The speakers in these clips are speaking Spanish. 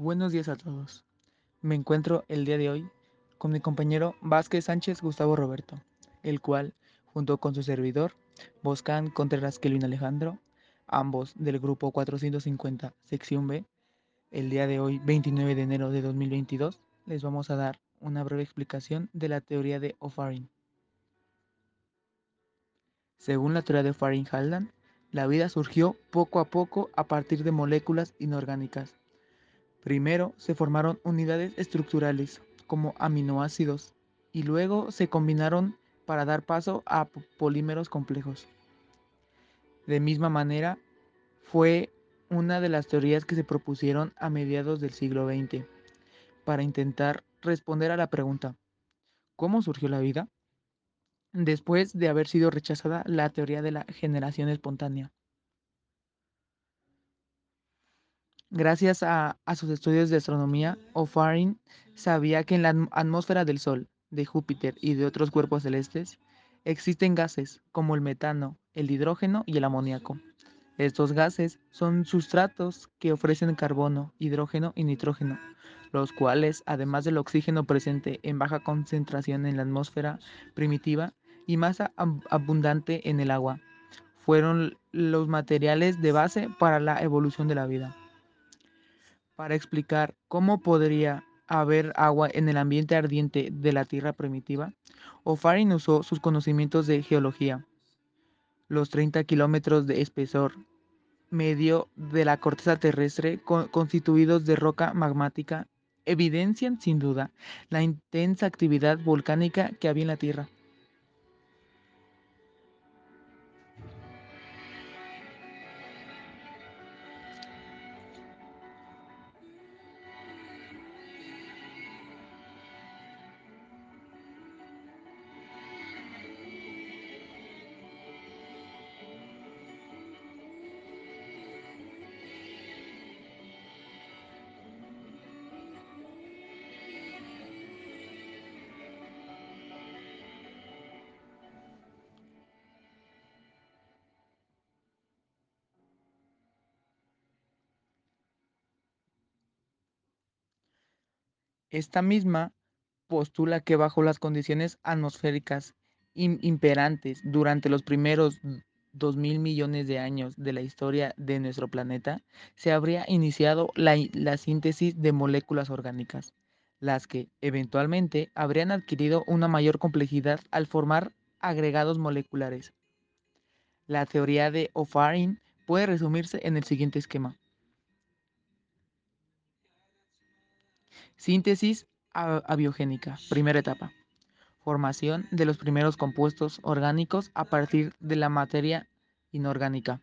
Buenos días a todos. Me encuentro el día de hoy con mi compañero Vázquez Sánchez Gustavo Roberto, el cual, junto con su servidor, Boscan Contreras Kelvin Alejandro, ambos del grupo 450, sección B, el día de hoy, 29 de enero de 2022, les vamos a dar una breve explicación de la teoría de O'Farin. Según la teoría de O'Farin-Haldan, la vida surgió poco a poco a partir de moléculas inorgánicas Primero se formaron unidades estructurales como aminoácidos y luego se combinaron para dar paso a polímeros complejos. De misma manera, fue una de las teorías que se propusieron a mediados del siglo XX para intentar responder a la pregunta, ¿cómo surgió la vida? Después de haber sido rechazada la teoría de la generación espontánea. Gracias a, sus estudios de astronomía, O'Farin sabía que en la atmósfera del Sol, de Júpiter y de otros cuerpos celestes existen gases como el metano, el hidrógeno y el amoníaco. Estos gases son sustratos que ofrecen carbono, hidrógeno y nitrógeno, los cuales, además del oxígeno presente en baja concentración en la atmósfera primitiva y más abundante en el agua, fueron los materiales de base para la evolución de la vida para explicar cómo podría haber agua en el ambiente ardiente de la Tierra primitiva, O'Farin usó sus conocimientos de geología. Los 30 kilómetros de espesor medio de la corteza terrestre constituidos de roca magmática evidencian sin duda la intensa actividad volcánica que había en la Tierra. Esta misma postula que bajo las condiciones atmosféricas imperantes durante los primeros dos mil millones de años de la historia de nuestro planeta, se habría iniciado la, síntesis de moléculas orgánicas, las que eventualmente habrían adquirido una mayor complejidad al formar agregados moleculares. La teoría de O'Farin puede resumirse en el siguiente esquema. Síntesis abiogénica, primera etapa. Formación de los primeros compuestos orgánicos a partir de la materia inorgánica.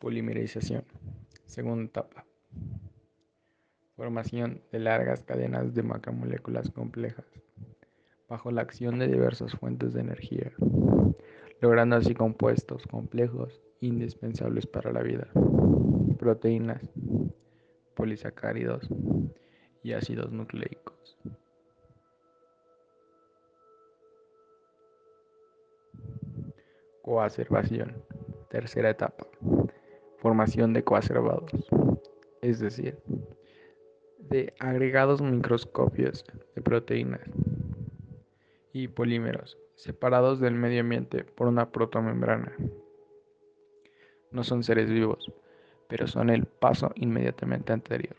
Polimerización, segunda etapa. Formación de largas cadenas de macromoléculas complejas bajo la acción de diversas fuentes de energía, logrando así compuestos complejos indispensables para la vida, proteínas, polisacáridos y ácidos nucleicos. Coacervación, tercera etapa, formación de coacervados, es decir, de agregados microscopios de proteínas y polímeros separados del medio ambiente por una protomembrana no son seres vivos, pero son el paso inmediatamente anterior.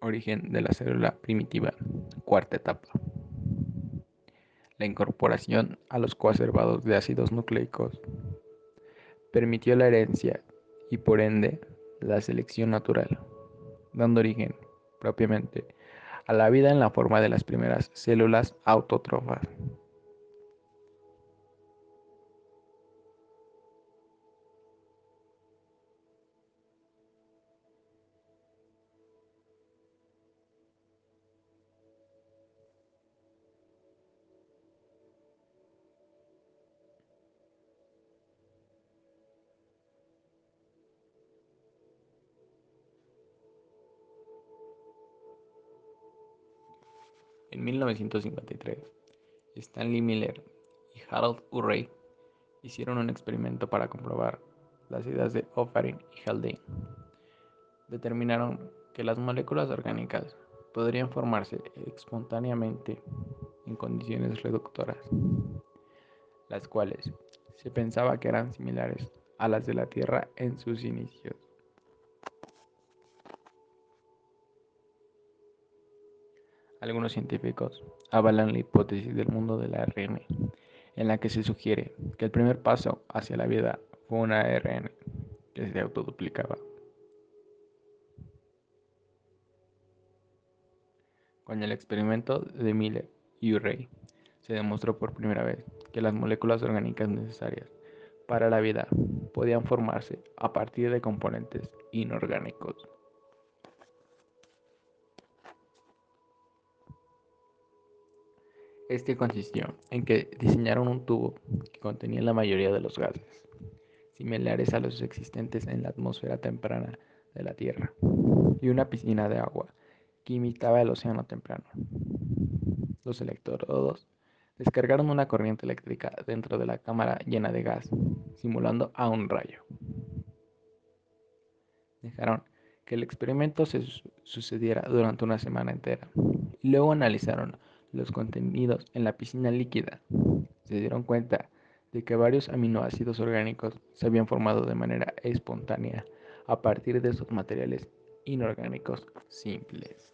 Origen de la célula primitiva, cuarta etapa. La incorporación a los coacervados de ácidos nucleicos permitió la herencia y por ende la selección natural, dando origen propiamente a la vida en la forma de las primeras células autótrofas. En 1953, Stanley Miller y Harold Urey hicieron un experimento para comprobar las ideas de O'Farin y Haldane. Determinaron que las moléculas orgánicas podrían formarse espontáneamente en condiciones reductoras, las cuales se pensaba que eran similares a las de la Tierra en sus inicios. Algunos científicos avalan la hipótesis del mundo del ARN, en la que se sugiere que el primer paso hacia la vida fue un ARN que se autoduplicaba. Con el experimento de Miller y Urey se demostró por primera vez que las moléculas orgánicas necesarias para la vida podían formarse a partir de componentes inorgánicos. Este consistió en que diseñaron un tubo que contenía la mayoría de los gases, similares a los existentes en la atmósfera temprana de la Tierra, y una piscina de agua que imitaba el océano temprano. Los electrodos descargaron una corriente eléctrica dentro de la cámara llena de gas, simulando a un rayo. Dejaron que el experimento se sucediera durante una semana entera y luego analizaron los contenidos en la piscina líquida. Se dieron cuenta de que varios aminoácidos orgánicos se habían formado de manera espontánea a partir de esos materiales inorgánicos simples.